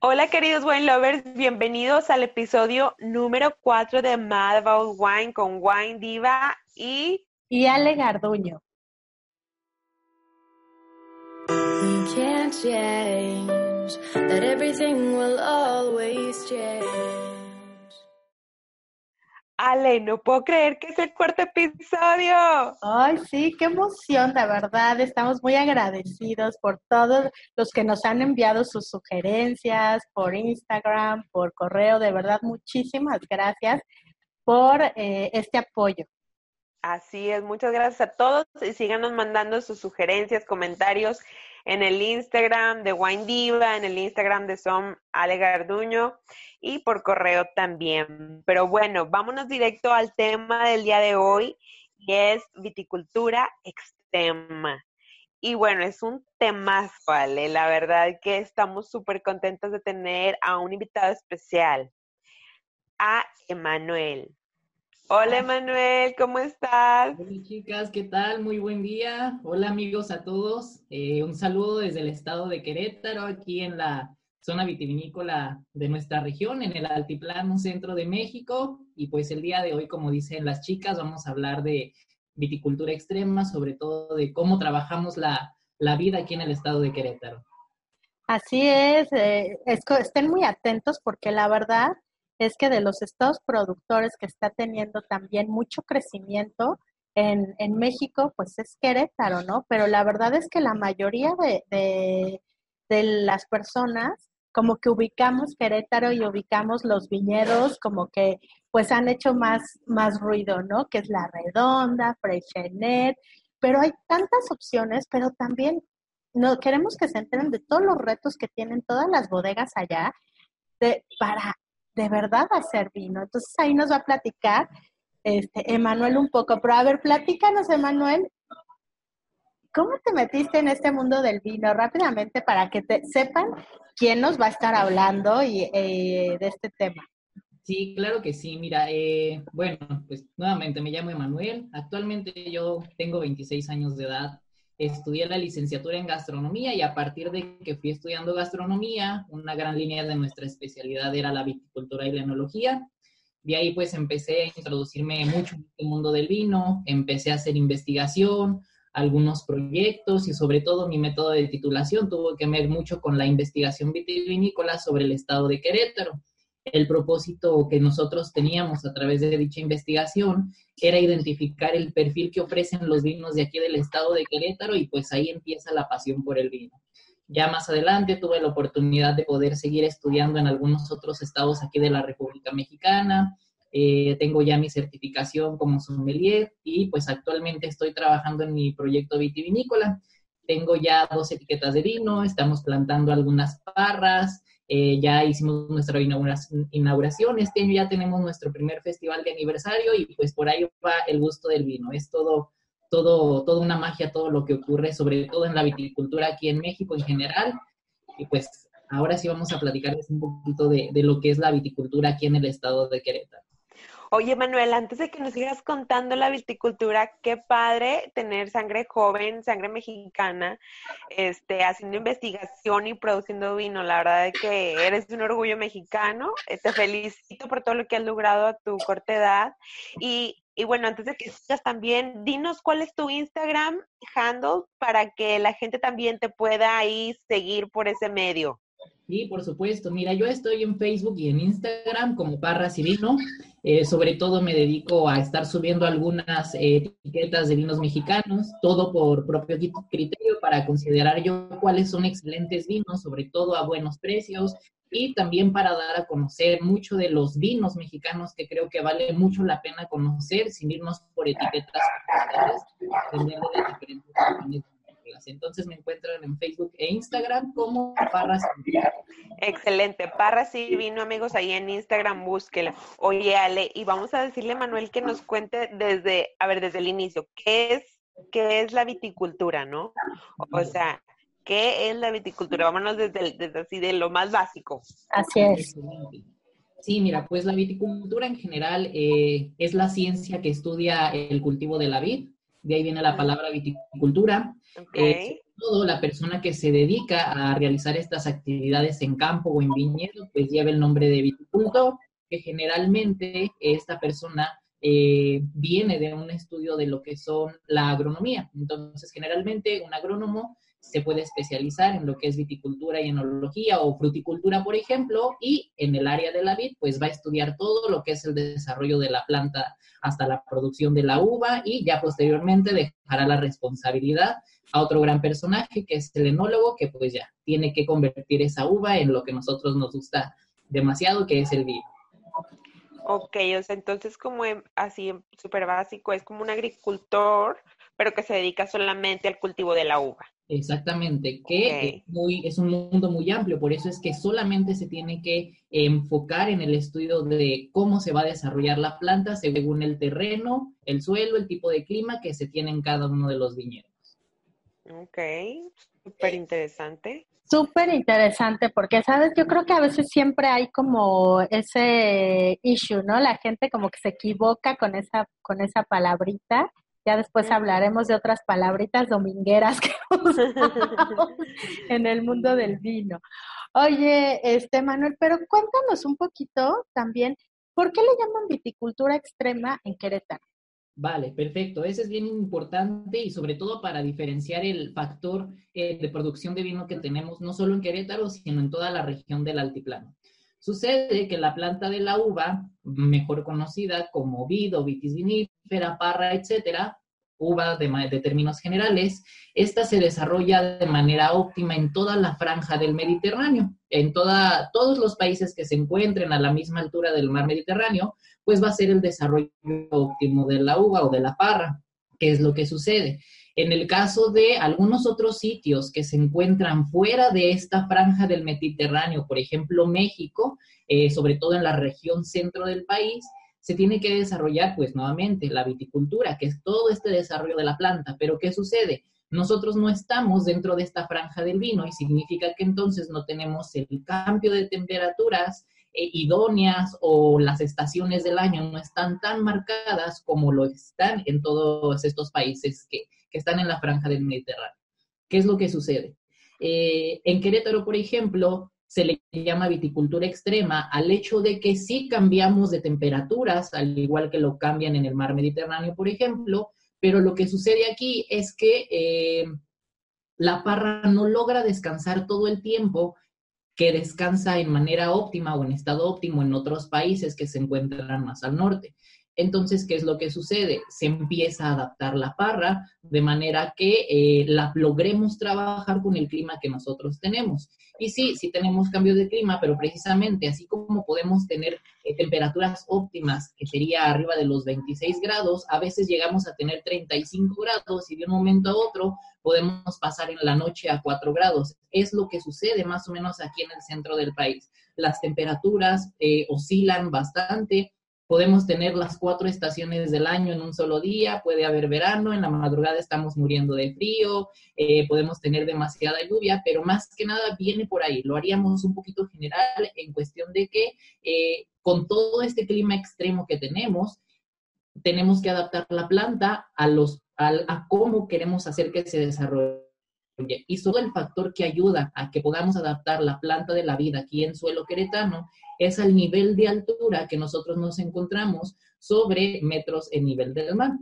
Hola queridos wine lovers, bienvenidos al episodio número 4 de Mad About Wine con Wine Diva y... Y Ale Garduño. We can't change, that everything will always change. Ale, no puedo creer que es el cuarto episodio. Ay, sí, qué emoción, de verdad. Estamos muy agradecidos por todos los que nos han enviado sus sugerencias por Instagram, por correo. De verdad, muchísimas gracias por eh, este apoyo. Así es, muchas gracias a todos y síganos mandando sus sugerencias, comentarios en el Instagram de Wine Diva, en el Instagram de Som Ale Garduño y por correo también. Pero bueno, vámonos directo al tema del día de hoy y es viticultura extrema. Y bueno, es un tema, ¿vale? La verdad que estamos súper contentos de tener a un invitado especial, a Emanuel. Hola Manuel, ¿cómo estás? Hola chicas, ¿qué tal? Muy buen día. Hola amigos a todos. Eh, un saludo desde el estado de Querétaro, aquí en la zona vitivinícola de nuestra región, en el Altiplano Centro de México. Y pues el día de hoy, como dicen las chicas, vamos a hablar de viticultura extrema, sobre todo de cómo trabajamos la, la vida aquí en el estado de Querétaro. Así es, eh, es, estén muy atentos porque la verdad es que de los estados productores que está teniendo también mucho crecimiento en, en México, pues es Querétaro, ¿no? Pero la verdad es que la mayoría de, de, de las personas como que ubicamos Querétaro y ubicamos los viñedos como que pues han hecho más, más ruido, ¿no? Que es La Redonda, Freixenet, pero hay tantas opciones, pero también no queremos que se enteren de todos los retos que tienen todas las bodegas allá de, para de verdad hacer vino. Entonces ahí nos va a platicar este, Emanuel un poco. Pero a ver, platícanos, Emanuel, ¿cómo te metiste en este mundo del vino rápidamente para que te sepan quién nos va a estar hablando y, eh, de este tema? Sí, claro que sí. Mira, eh, bueno, pues nuevamente me llamo Emanuel. Actualmente yo tengo 26 años de edad estudié la licenciatura en gastronomía y a partir de que fui estudiando gastronomía, una gran línea de nuestra especialidad era la viticultura y la enología. De ahí pues empecé a introducirme mucho en el mundo del vino, empecé a hacer investigación, algunos proyectos y sobre todo mi método de titulación tuvo que ver mucho con la investigación vitivinícola sobre el estado de Querétaro el propósito que nosotros teníamos a través de dicha investigación era identificar el perfil que ofrecen los vinos de aquí del estado de Querétaro y pues ahí empieza la pasión por el vino. Ya más adelante tuve la oportunidad de poder seguir estudiando en algunos otros estados aquí de la República Mexicana. Eh, tengo ya mi certificación como sommelier y pues actualmente estoy trabajando en mi proyecto vitivinícola. Tengo ya dos etiquetas de vino, estamos plantando algunas parras, eh, ya hicimos nuestra inauguración, este año ya tenemos nuestro primer festival de aniversario y pues por ahí va el gusto del vino. Es todo, todo, toda una magia todo lo que ocurre, sobre todo en la viticultura aquí en México en general. Y pues ahora sí vamos a platicarles un poquito de, de lo que es la viticultura aquí en el estado de Querétaro. Oye, Manuel, antes de que nos sigas contando la viticultura, qué padre tener sangre joven, sangre mexicana, este, haciendo investigación y produciendo vino. La verdad es que eres un orgullo mexicano. Eh, te felicito por todo lo que has logrado a tu corta edad. Y, y bueno, antes de que sigas también, dinos cuál es tu Instagram handle para que la gente también te pueda ahí seguir por ese medio. Sí, por supuesto. Mira, yo estoy en Facebook y en Instagram como Parras y Vino. Eh, sobre todo me dedico a estar subiendo algunas eh, etiquetas de vinos mexicanos, todo por propio criterio para considerar yo cuáles son excelentes vinos, sobre todo a buenos precios y también para dar a conocer mucho de los vinos mexicanos que creo que vale mucho la pena conocer sin irnos por etiquetas de diferentes Entonces me encuentran en Facebook e Instagram como Parras y Vino. Excelente, Parras y Vino, amigos, ahí en Instagram, búsquela. Oye, Ale, y vamos a decirle a Manuel que nos cuente desde, a ver, desde el inicio, ¿qué es, qué es la viticultura, no? O sea, ¿qué es la viticultura? Vámonos desde, desde así de lo más básico. Así es. Excelente. Sí, mira, pues la viticultura en general eh, es la ciencia que estudia el cultivo de la vid. De ahí viene la palabra viticultura. Ok. Eh, todo la persona que se dedica a realizar estas actividades en campo o en viñedo, pues lleva el nombre de viticultor, que generalmente esta persona eh, viene de un estudio de lo que son la agronomía. Entonces, generalmente un agrónomo se puede especializar en lo que es viticultura y enología o fruticultura, por ejemplo, y en el área de la vid, pues va a estudiar todo lo que es el desarrollo de la planta hasta la producción de la uva y ya posteriormente dejará la responsabilidad a otro gran personaje que es el enólogo, que pues ya tiene que convertir esa uva en lo que nosotros nos gusta demasiado, que es el vino. Ok, o sea, entonces como en- así súper básico, es como un agricultor, pero que se dedica solamente al cultivo de la uva. Exactamente, que es, muy, es un mundo muy amplio, por eso es que solamente se tiene que enfocar en el estudio de cómo se va a desarrollar la planta según el terreno, el suelo, el tipo de clima que se tiene en cada uno de los viñedos. Ok, súper interesante. Súper interesante porque, ¿sabes? Yo creo que a veces siempre hay como ese issue, ¿no? La gente como que se equivoca con esa, con esa palabrita. Ya después hablaremos de otras palabritas domingueras que usamos en el mundo del vino. Oye, este Manuel, pero cuéntanos un poquito también, ¿por qué le llaman viticultura extrema en Querétaro? Vale, perfecto. Ese es bien importante y sobre todo para diferenciar el factor eh, de producción de vino que tenemos no solo en Querétaro, sino en toda la región del altiplano. Sucede que la planta de la uva, mejor conocida como vid o vitis vinífera, parra, etcétera, uva de, de términos generales, esta se desarrolla de manera óptima en toda la franja del Mediterráneo, en toda, todos los países que se encuentren a la misma altura del mar Mediterráneo, pues va a ser el desarrollo óptimo de la uva o de la parra. ¿Qué es lo que sucede? En el caso de algunos otros sitios que se encuentran fuera de esta franja del Mediterráneo, por ejemplo México, eh, sobre todo en la región centro del país, se tiene que desarrollar pues nuevamente la viticultura, que es todo este desarrollo de la planta. Pero ¿qué sucede? Nosotros no estamos dentro de esta franja del vino y significa que entonces no tenemos el cambio de temperaturas eh, idóneas o las estaciones del año no están tan marcadas como lo están en todos estos países que, que están en la franja del Mediterráneo. ¿Qué es lo que sucede? Eh, en Querétaro, por ejemplo, se le llama viticultura extrema al hecho de que sí cambiamos de temperaturas, al igual que lo cambian en el mar Mediterráneo, por ejemplo, pero lo que sucede aquí es que eh, la parra no logra descansar todo el tiempo que descansa en manera óptima o en estado óptimo en otros países que se encuentran más al norte. Entonces, ¿qué es lo que sucede? Se empieza a adaptar la parra de manera que eh, la logremos trabajar con el clima que nosotros tenemos. Y sí, sí tenemos cambios de clima, pero precisamente así como podemos tener eh, temperaturas óptimas, que sería arriba de los 26 grados, a veces llegamos a tener 35 grados y de un momento a otro podemos pasar en la noche a 4 grados. Es lo que sucede más o menos aquí en el centro del país. Las temperaturas eh, oscilan bastante. Podemos tener las cuatro estaciones del año en un solo día, puede haber verano, en la madrugada estamos muriendo de frío, eh, podemos tener demasiada lluvia, pero más que nada viene por ahí. Lo haríamos un poquito general en cuestión de que eh, con todo este clima extremo que tenemos, tenemos que adaptar la planta a, los, a, a cómo queremos hacer que se desarrolle. Y solo el factor que ayuda a que podamos adaptar la planta de la vida aquí en suelo queretano es al nivel de altura que nosotros nos encontramos sobre metros en nivel del mar.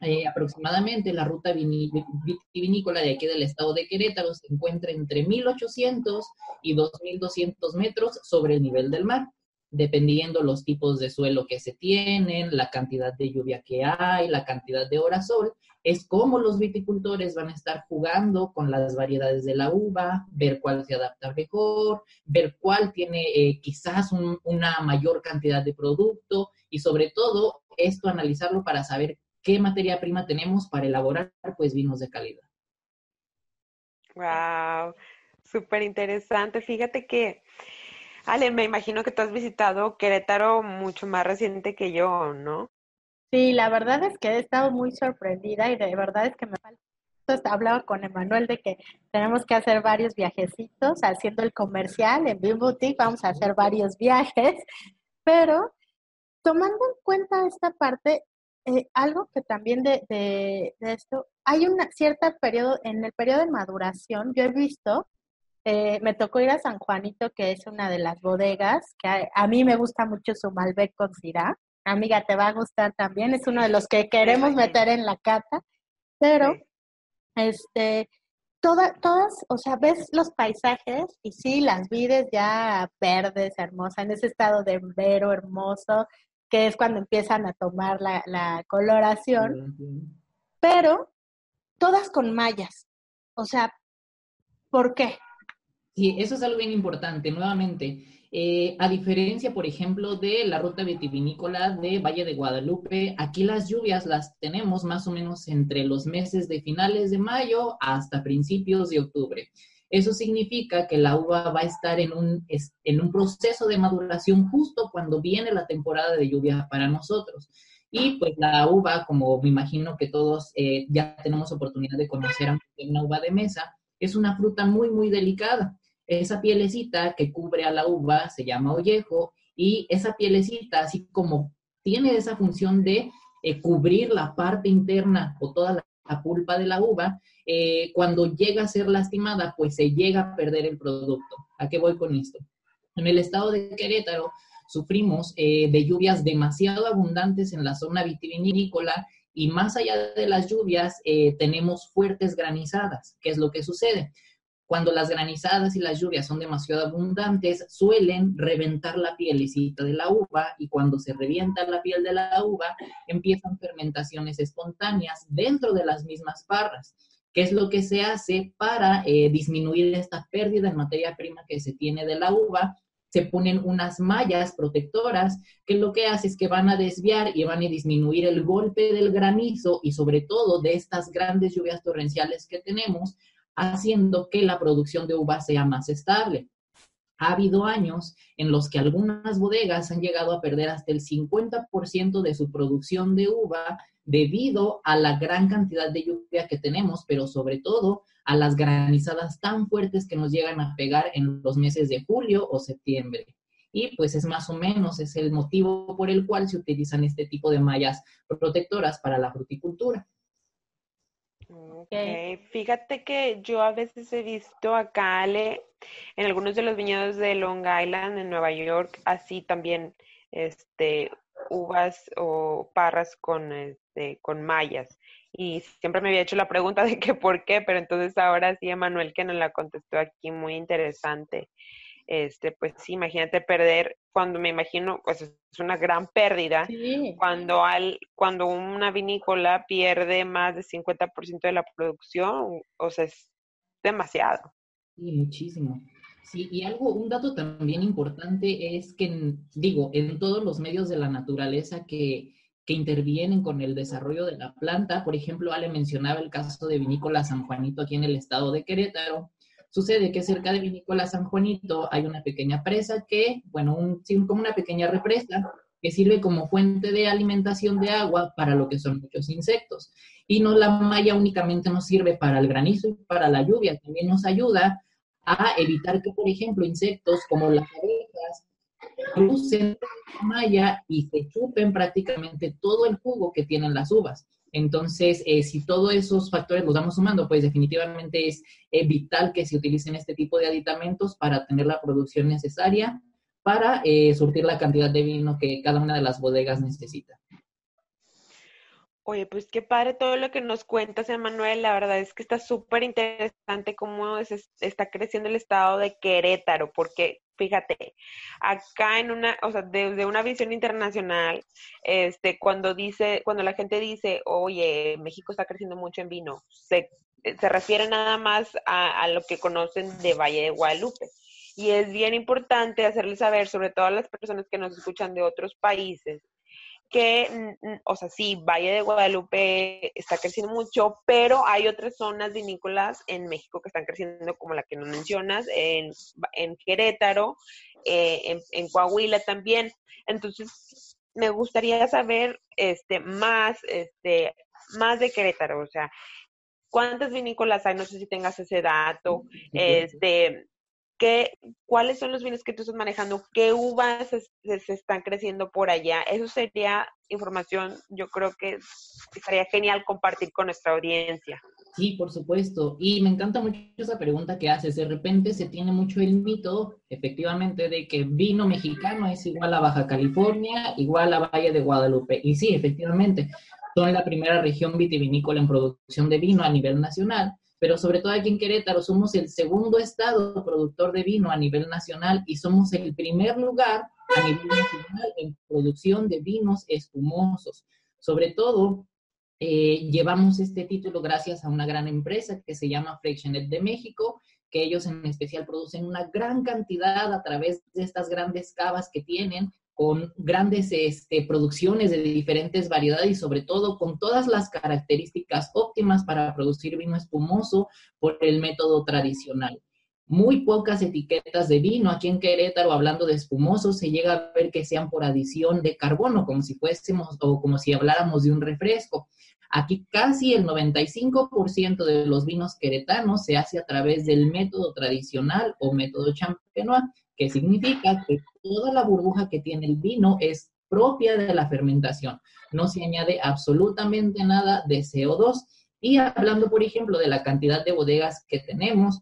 Eh, aproximadamente la ruta vitivinícola de aquí del estado de Querétaro se encuentra entre 1800 y 2200 metros sobre el nivel del mar, dependiendo los tipos de suelo que se tienen, la cantidad de lluvia que hay, la cantidad de horas sol, es como los viticultores van a estar jugando con las variedades de la uva, ver cuál se adapta mejor, ver cuál tiene eh, quizás un, una mayor cantidad de producto y sobre todo esto analizarlo para saber qué materia prima tenemos para elaborar pues vinos de calidad. Wow, súper interesante. Fíjate que, Ale, me imagino que tú has visitado Querétaro mucho más reciente que yo, ¿no? Sí, la verdad es que he estado muy sorprendida y de verdad es que me falta. Hablaba con Emanuel de que tenemos que hacer varios viajecitos haciendo el comercial en Bean Boutique, vamos a hacer varios viajes, pero tomando en cuenta esta parte, eh, algo que también de, de, esto, hay una cierta periodo, en el periodo de maduración, yo he visto, eh, me tocó ir a San Juanito, que es una de las bodegas, que a, mí me gusta mucho su Malbec con Syrah. Amiga, te va a gustar también, es uno de los que queremos meter en la cata, pero este, toda, todas, o sea, ves los paisajes y sí, las vides ya verdes, hermosas, en ese estado de vero hermoso, que es cuando empiezan a tomar la, la coloración, pero todas con mallas. O sea, ¿por qué? Sí, eso es algo bien importante. Nuevamente, eh, a diferencia, por ejemplo, de la ruta vitivinícola de Valle de Guadalupe, aquí las lluvias las tenemos más o menos entre los meses de finales de mayo hasta principios de octubre. Eso significa que la uva va a estar en un, en un proceso de maduración justo cuando viene la temporada de lluvia para nosotros. Y pues la uva, como me imagino que todos eh, ya tenemos oportunidad de conocer una uva de mesa, es una fruta muy, muy delicada. Esa pielecita que cubre a la uva se llama ollejo y esa pielecita, así como tiene esa función de eh, cubrir la parte interna o toda la pulpa de la uva, eh, cuando llega a ser lastimada, pues se llega a perder el producto. ¿A qué voy con esto? En el estado de Querétaro sufrimos eh, de lluvias demasiado abundantes en la zona vitivinícola y más allá de las lluvias tenemos fuertes granizadas. ¿Qué es lo que sucede? Cuando las granizadas y las lluvias son demasiado abundantes, suelen reventar la pielecita de la uva y cuando se revienta la piel de la uva, empiezan fermentaciones espontáneas dentro de las mismas parras. ¿Qué es lo que se hace para eh, disminuir esta pérdida en materia prima que se tiene de la uva? Se ponen unas mallas protectoras que lo que hace es que van a desviar y van a disminuir el golpe del granizo y sobre todo de estas grandes lluvias torrenciales que tenemos haciendo que la producción de uva sea más estable. Ha habido años en los que algunas bodegas han llegado a perder hasta el 50% de su producción de uva debido a la gran cantidad de lluvia que tenemos, pero sobre todo a las granizadas tan fuertes que nos llegan a pegar en los meses de julio o septiembre. Y pues es más o menos, es el motivo por el cual se utilizan este tipo de mallas protectoras para la fruticultura. Okay. Fíjate que yo a veces he visto acá, Ale, en algunos de los viñedos de Long Island, en Nueva York, así también, este, uvas o parras con, este, con mallas. Y siempre me había hecho la pregunta de que por qué, pero entonces ahora sí, Emanuel, que nos la contestó aquí, muy interesante este, pues sí, imagínate perder, cuando me imagino, pues es una gran pérdida, cuando, al, cuando una vinícola pierde más del 50% de la producción, o sea, es demasiado. Sí, muchísimo. Sí, y algo, un dato también importante es que, digo, en todos los medios de la naturaleza que, que intervienen con el desarrollo de la planta, por ejemplo, Ale mencionaba el caso de Vinícola San Juanito aquí en el estado de Querétaro, Sucede que cerca de Vinícola San Juanito hay una pequeña presa que, bueno, un, como una pequeña represa que sirve como fuente de alimentación de agua para lo que son muchos insectos. Y no la malla únicamente nos sirve para el granizo y para la lluvia, también nos ayuda a evitar que, por ejemplo, insectos como las abejas crucen la malla y se chupen prácticamente todo el jugo que tienen las uvas. Entonces, eh, si todos esos factores los vamos sumando, pues definitivamente es eh, vital que se utilicen este tipo de aditamentos para tener la producción necesaria para eh, surtir la cantidad de vino que cada una de las bodegas necesita. Oye, pues qué padre todo lo que nos cuentas, Emanuel. La verdad es que está súper interesante cómo está creciendo el estado de Querétaro, porque fíjate, acá en una, o sea, desde una visión internacional, este, cuando dice, cuando la gente dice, oye, México está creciendo mucho en vino, se, se refiere nada más a, a lo que conocen de Valle de Guadalupe. Y es bien importante hacerles saber, sobre todo a las personas que nos escuchan de otros países, que, o sea, sí, Valle de Guadalupe está creciendo mucho, pero hay otras zonas vinícolas en México que están creciendo, como la que nos mencionas, en, en Querétaro, eh, en, Coahuila también. Entonces, me gustaría saber este, más, este, más de Querétaro, o sea, ¿cuántas vinícolas hay? No sé si tengas ese dato. Este, ¿qué, ¿Cuáles son los vinos que tú estás manejando? ¿Qué uvas se, están creciendo por allá? Eso sería información, yo creo que estaría genial compartir con nuestra audiencia. Sí, por supuesto. Y me encanta mucho esa pregunta que haces. De repente se tiene mucho el mito, efectivamente, de que vino mexicano es igual a Baja California, igual a Valle de Guadalupe. Y sí, efectivamente, son la primera región vitivinícola en producción de vino a nivel nacional. Pero sobre todo aquí en Querétaro somos el segundo estado productor de vino a nivel nacional y somos el primer lugar a nivel nacional en producción de vinos espumosos. Sobre todo eh, llevamos este título gracias a una gran empresa que se llama Fractionet de México, que ellos en especial producen una gran cantidad a través de estas grandes cavas que tienen, con grandes este, producciones de diferentes variedades y sobre todo con todas las características óptimas para producir vino espumoso por el método tradicional muy pocas etiquetas de vino aquí en Querétaro, hablando de espumoso, se llega a ver que sean por adición de carbono, como si fuésemos o como si habláramos de un refresco. Aquí casi el 95% de los vinos queretanos se hace a través del método tradicional o método champenois, que significa que toda la burbuja que tiene el vino es propia de la fermentación. No se añade absolutamente nada de CO2. Y hablando, por ejemplo, de la cantidad de bodegas que tenemos,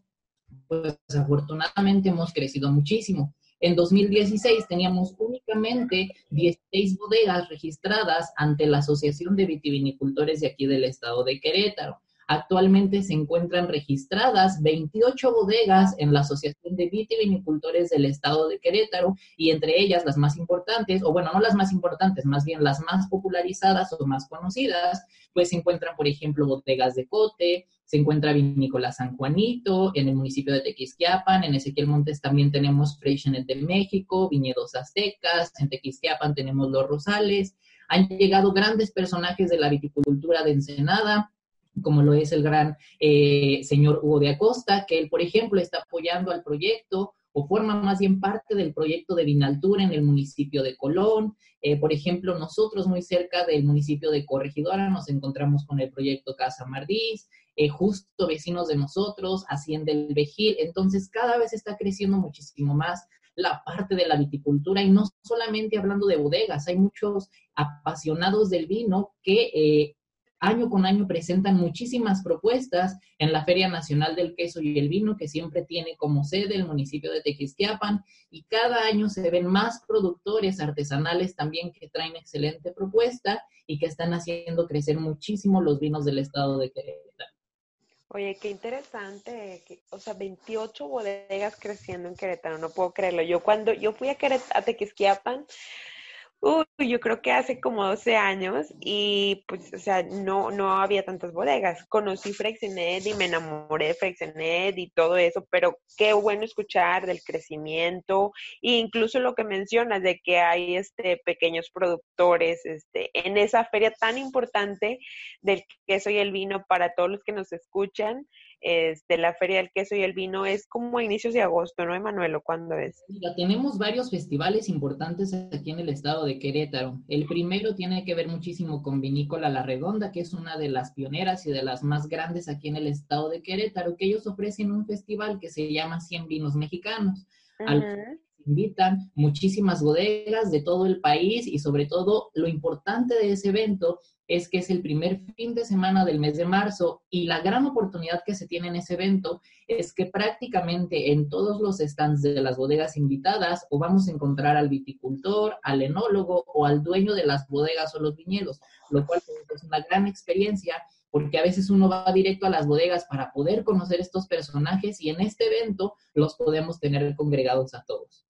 pues afortunadamente hemos crecido muchísimo. En 2016 teníamos únicamente 16 bodegas registradas ante la Asociación de Vitivinicultores de aquí del estado de Querétaro. Actualmente se encuentran registradas 28 bodegas en la Asociación de Vitivinicultores del Estado de Querétaro y entre ellas las más importantes, o bueno, no las más importantes, más bien las más popularizadas o más conocidas, pues se encuentran, por ejemplo, bodegas de Cote, se encuentra Vinícola San Juanito, en el municipio de Tequisquiapan, en Ezequiel Montes también tenemos Freixenet de México, Viñedos Aztecas, en Tequisquiapan tenemos Los Rosales, han llegado grandes personajes de la viticultura de Ensenada, como lo es el gran eh, señor Hugo de Acosta, que él, por ejemplo, está apoyando al proyecto o forma más bien parte del proyecto de Vinaltura en el municipio de Colón. Eh, por ejemplo, nosotros muy cerca del municipio de Corregidora nos encontramos con el proyecto Casa Mardiz, eh, justo vecinos de nosotros, Hacienda el Vejil. Entonces, cada vez está creciendo muchísimo más la parte de la viticultura y no solamente hablando de bodegas, hay muchos apasionados del vino que año con año presentan muchísimas propuestas en la Feria Nacional del Queso y el Vino, que siempre tiene como sede el municipio de Tequisquiapan, y cada año se ven más productores artesanales también que traen excelente propuesta y que están haciendo crecer muchísimo los vinos del estado de Querétaro. Oye, qué interesante, o sea, 28 bodegas creciendo en Querétaro, no puedo creerlo. Yo cuando yo fui a, a Tequisquiapan, Uy, yo creo que hace como 12 años y pues, o sea, no, no había tantas bodegas. Conocí Freixenet y me enamoré de Freixenet y todo eso, pero qué bueno escuchar del crecimiento e incluso lo que mencionas de que hay este pequeños productores este en esa feria tan importante del queso y el vino para todos los que nos escuchan este, la Feria del Queso y el Vino es como a inicios de agosto, ¿no, Emanuelo? ¿Cuándo es? Mira, tenemos varios festivales importantes aquí en el estado de Querétaro. El primero tiene que ver muchísimo con Vinícola La Redonda, que es una de las pioneras y de las más grandes aquí en el estado de Querétaro, que ellos ofrecen un festival que se llama 100 Vinos Mexicanos. al invitan muchísimas bodegas de todo el país y sobre todo lo importante de ese evento es que es el primer fin de semana del mes de marzo y la gran oportunidad que se tiene en ese evento es que prácticamente en todos los stands de las bodegas invitadas o vamos a encontrar al viticultor, al enólogo o al dueño de las bodegas o los viñedos, lo cual es una gran experiencia porque a veces uno va directo a las bodegas para poder conocer estos personajes y en este evento los podemos tener congregados a todos.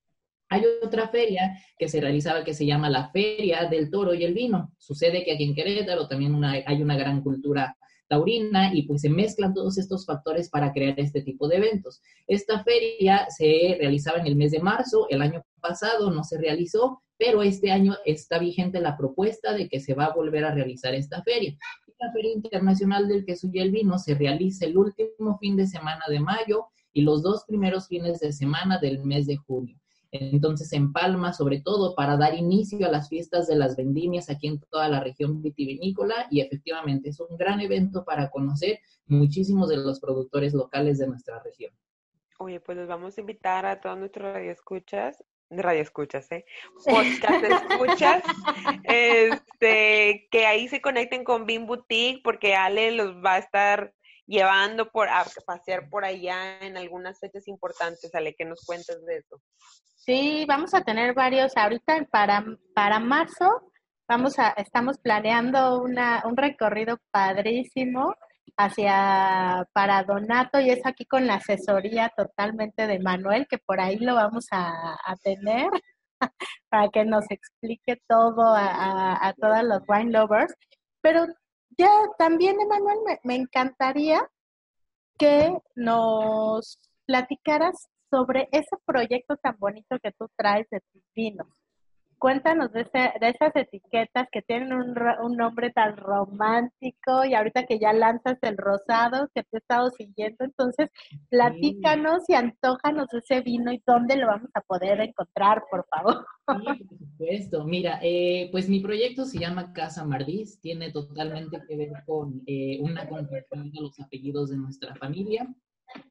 Hay otra feria que se realizaba que se llama la Feria del Toro y el Vino. Sucede que aquí en Querétaro también hay una gran cultura taurina y pues se mezclan todos estos factores para crear este tipo de eventos. Esta feria se realizaba en el mes de marzo, el año pasado no se realizó, pero este año está vigente la propuesta de que se va a volver a realizar esta feria. La Feria Internacional del Queso y el Vino se realiza el último fin de semana de mayo y los dos primeros fines de semana del mes de junio. Entonces, en Palma, sobre todo, para dar inicio a las fiestas de las vendimias aquí en toda la región vitivinícola y efectivamente es un gran evento para conocer muchísimos de los productores locales de nuestra región. Oye, pues los vamos a invitar a todos nuestros radioescuchas radio escuchas, ¿eh? Podcast escuchas, este, que ahí se conecten con Bean Boutique porque Ale los va a estar llevando por a pasear por allá en algunas fechas importantes. Ale, ¿qué nos cuentas de eso? Sí, vamos a tener varios ahorita para para marzo. Vamos a estamos planeando una un recorrido padrísimo hacia para Donato y es aquí con la asesoría totalmente de Manuel, que por ahí lo vamos a, tener para que nos explique todo a, a, todos los wine lovers. Pero ya también, Emanuel, me, me encantaría que nos platicaras sobre ese proyecto tan bonito que tú traes de tus vinos cuéntanos de, de esas etiquetas que tienen un, un, nombre tan romántico y ahorita que ya lanzas el rosado que te he estado siguiendo, entonces platícanos y antojanos ese vino y dónde lo vamos a poder encontrar, por favor. Sí, por supuesto. Mira, eh, pues mi proyecto se llama Casa Mardiz, tiene totalmente que ver con eh, una conversión de los apellidos de nuestra familia.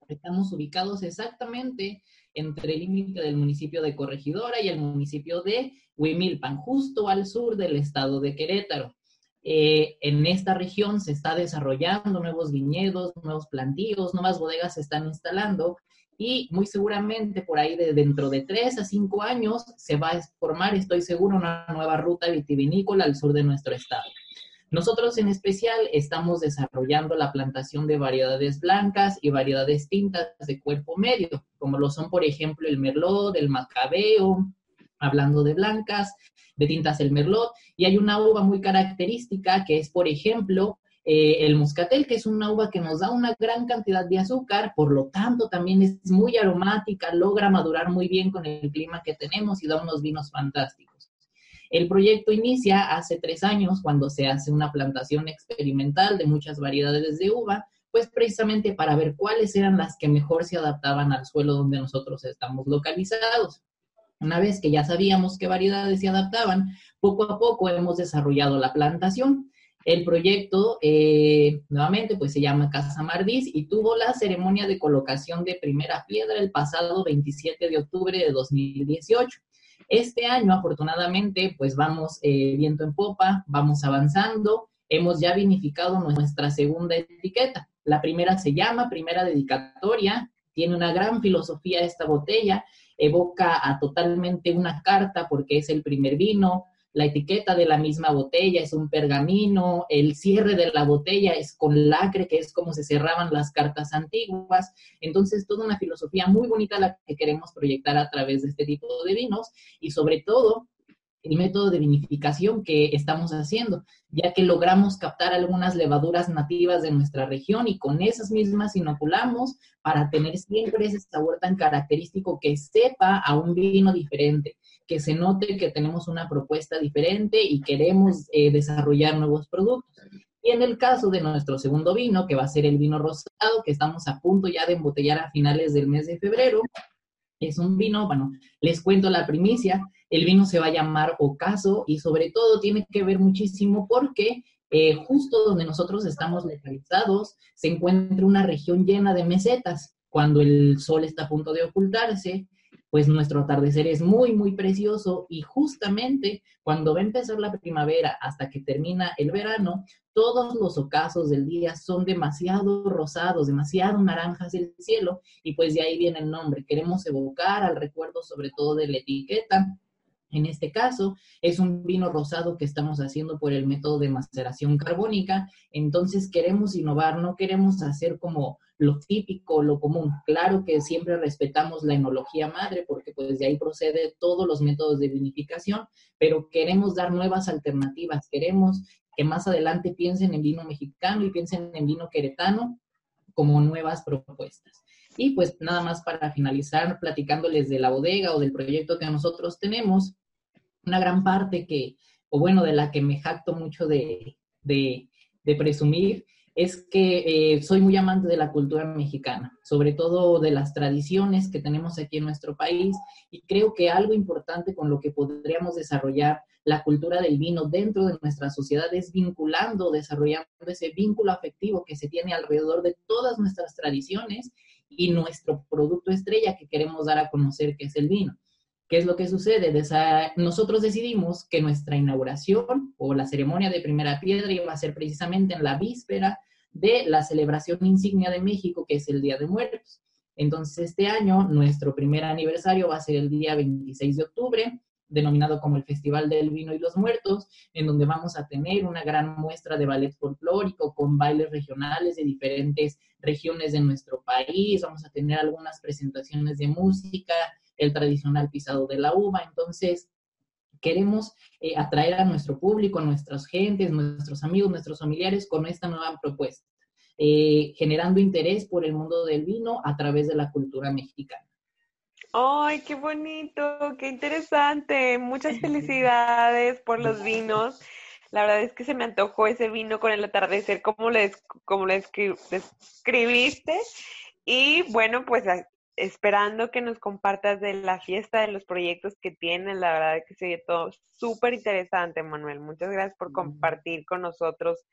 Estamos ubicados exactamente entre el límite del municipio de Corregidora y el municipio de Huimilpan, justo al sur del estado de Querétaro. Eh, en esta región se está desarrollando nuevos viñedos, nuevos plantíos, nuevas bodegas se están instalando y muy seguramente por ahí de dentro de tres a cinco años se va a formar, estoy seguro, una nueva ruta vitivinícola al sur de nuestro estado. Nosotros en especial estamos desarrollando la plantación de variedades blancas y variedades tintas de cuerpo medio, como lo son, por ejemplo, el merlot, el macabeo, hablando de blancas, de tintas el merlot, y hay una uva muy característica que es, por ejemplo, eh, el moscatel, que es una uva que nos da una gran cantidad de azúcar, por lo tanto también es muy aromática, logra madurar muy bien con el clima que tenemos y da unos vinos fantásticos. El proyecto inicia hace tres años cuando se hace una plantación experimental de muchas variedades de uva, pues precisamente para ver cuáles eran las que mejor se adaptaban al suelo donde nosotros estamos localizados. Una vez que ya sabíamos qué variedades se adaptaban, poco a poco hemos desarrollado la plantación. El proyecto, eh, nuevamente, pues se llama Casa Mardiz y tuvo la ceremonia de colocación de primera piedra el pasado 27 de octubre de 2018. Este año, afortunadamente, pues vamos eh, viento en popa, vamos avanzando. Hemos ya vinificado nuestra segunda etiqueta. La primera se llama Primera Dedicatoria. Tiene una gran filosofía esta botella. Evoca a totalmente una carta porque es el primer vino la etiqueta de la misma botella es un pergamino, el cierre de la botella es con lacre, que es como se cerraban las cartas antiguas. Entonces, toda una filosofía muy bonita la que queremos proyectar a través de este tipo de vinos y sobre todo el método de vinificación que estamos haciendo, ya que logramos captar algunas levaduras nativas de nuestra región y con esas mismas inoculamos para tener siempre ese sabor tan característico que sepa a un vino diferente que se note que tenemos una propuesta diferente y queremos eh, desarrollar nuevos productos. Y en el caso de nuestro segundo vino, que va a ser el vino rosado, que estamos a punto ya de embotellar a finales del mes de febrero, es un vino, bueno, les cuento la primicia, el vino se va a llamar Ocaso y sobre todo tiene que ver muchísimo porque eh, justo donde nosotros estamos localizados se encuentra una región llena de mesetas. Cuando el sol está a punto de ocultarse, pues nuestro atardecer es muy, muy precioso y justamente cuando va a empezar la primavera hasta que termina el verano, todos los ocasos del día son demasiado rosados, demasiado naranjas del cielo y pues de ahí viene el nombre. Queremos evocar al recuerdo sobre todo de la etiqueta en este caso, es un vino rosado que estamos haciendo por el método de maceración carbónica. Entonces, queremos innovar, no queremos hacer como lo típico, lo común. Claro que siempre respetamos la enología madre porque pues de ahí procede todos los métodos de vinificación, pero queremos dar nuevas alternativas. Queremos que más adelante piensen en vino mexicano y piensen en vino queretano como nuevas propuestas. Y pues nada más para finalizar platicándoles de la bodega o del proyecto que nosotros tenemos, una gran parte que, o bueno, de la que me jacto mucho de, de, presumir, es que eh, soy muy amante de la cultura mexicana, sobre todo de las tradiciones que tenemos aquí en nuestro país, y creo que algo importante con lo que podríamos desarrollar la cultura del vino dentro de nuestra sociedad es vinculando, desarrollando ese vínculo afectivo que se tiene alrededor de todas nuestras tradiciones y nuestro producto estrella que queremos dar a conocer, que es el vino. ¿Qué es lo que sucede? Nosotros decidimos que nuestra inauguración o la ceremonia de primera piedra iba a ser precisamente en la víspera de la celebración insignia de México, que es el Día de Muertos. Entonces, este año, nuestro primer aniversario va a ser el día 26 de octubre denominado como el Festival del Vino y los Muertos, en donde vamos a tener una gran muestra de ballet folclórico con bailes regionales de diferentes regiones de nuestro país, vamos a tener algunas presentaciones de música, el tradicional pisado de la uva, entonces queremos eh, atraer a nuestro público, a nuestras gentes, nuestros amigos, nuestros familiares con esta nueva propuesta, eh, generando interés por el mundo del vino a través de la cultura mexicana. ¡Ay, qué bonito! ¡Qué interesante! Muchas felicidades por los vinos. La verdad es que se me antojó ese vino con el atardecer, como lo, como describiste. Y bueno, pues esperando que nos compartas de la fiesta, de los proyectos que tienen. La verdad es que se todo súper interesante, Manuel. Muchas gracias por compartir con nosotros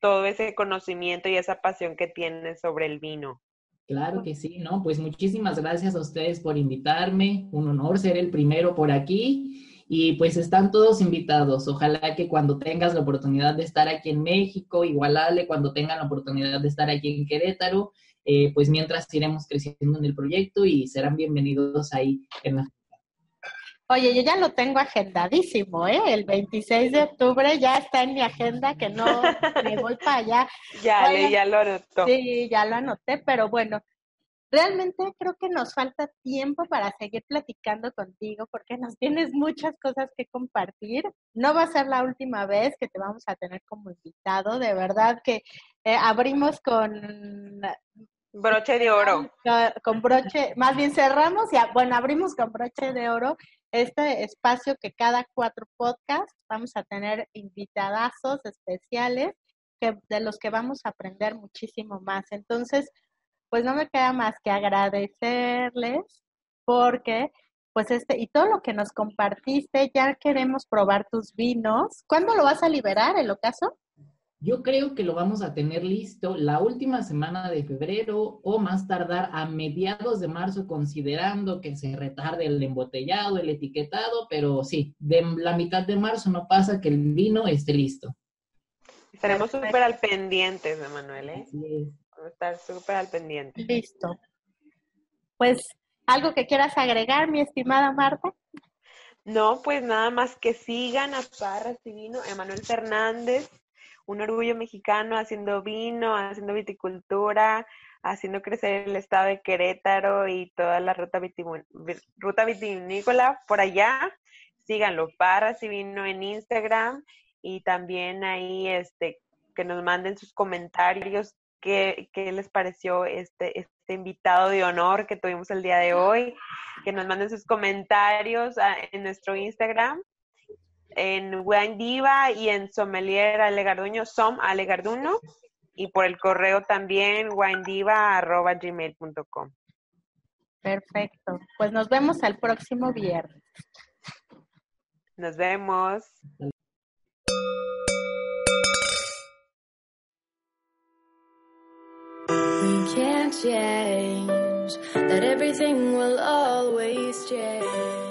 todo ese conocimiento y esa pasión que tienes sobre el vino. Claro que sí, ¿no? Pues muchísimas gracias a ustedes por invitarme. Un honor ser el primero por aquí. Y pues están todos invitados. Ojalá que cuando tengas la oportunidad de estar aquí en México, igual Ale, cuando tengan la oportunidad de estar aquí en Querétaro, eh, pues mientras iremos creciendo en el proyecto y serán bienvenidos ahí en la Oye, yo ya lo tengo agendadísimo, ¿eh? El 26 de octubre ya está en mi agenda, que no me voy para allá. Ya, ya lo anotó. Sí, ya lo anoté, pero bueno, realmente creo que nos falta tiempo para seguir platicando contigo porque nos tienes muchas cosas que compartir. No va a ser la última vez que te vamos a tener como invitado, de verdad que eh, abrimos con broche de oro. Con, broche, más bien cerramos y bueno, abrimos con broche de oro este espacio que cada cuatro podcasts vamos a tener invitadazos especiales que, de los que vamos a aprender muchísimo más. Entonces, pues no me queda más que agradecerles porque pues este y todo lo que nos compartiste, ya queremos probar tus vinos. ¿Cuándo lo vas a liberar, el ocaso? Yo creo que lo vamos a tener listo la última semana de febrero o más tardar a mediados de marzo, considerando que se retarde el embotellado, el etiquetado, pero sí, de la mitad de marzo no pasa que el vino esté listo. Estaremos súper al pendiente, Manuel, ¿eh? Sí. Vamos a estar súper al pendiente. Listo. Pues, ¿algo que quieras agregar, mi estimada Marta? No, pues nada más que sigan a Parras y Vino, Emanuel Fernández, un orgullo mexicano haciendo vino, haciendo viticultura, haciendo crecer el estado de Querétaro y toda la ruta, ruta vitivinícola por allá. Síganlo, Parras y Vino en Instagram y también ahí este que nos manden sus comentarios qué, qué les pareció este, este invitado de honor que tuvimos el día de hoy, que nos manden sus comentarios en nuestro Instagram en Wine Diva y en Sommelier Alegarduño, Som Alegarduño, y por el correo también winediva.gmail.com. Perfecto. Pues nos vemos el próximo viernes. Nos vemos. We can't change that everything will always change.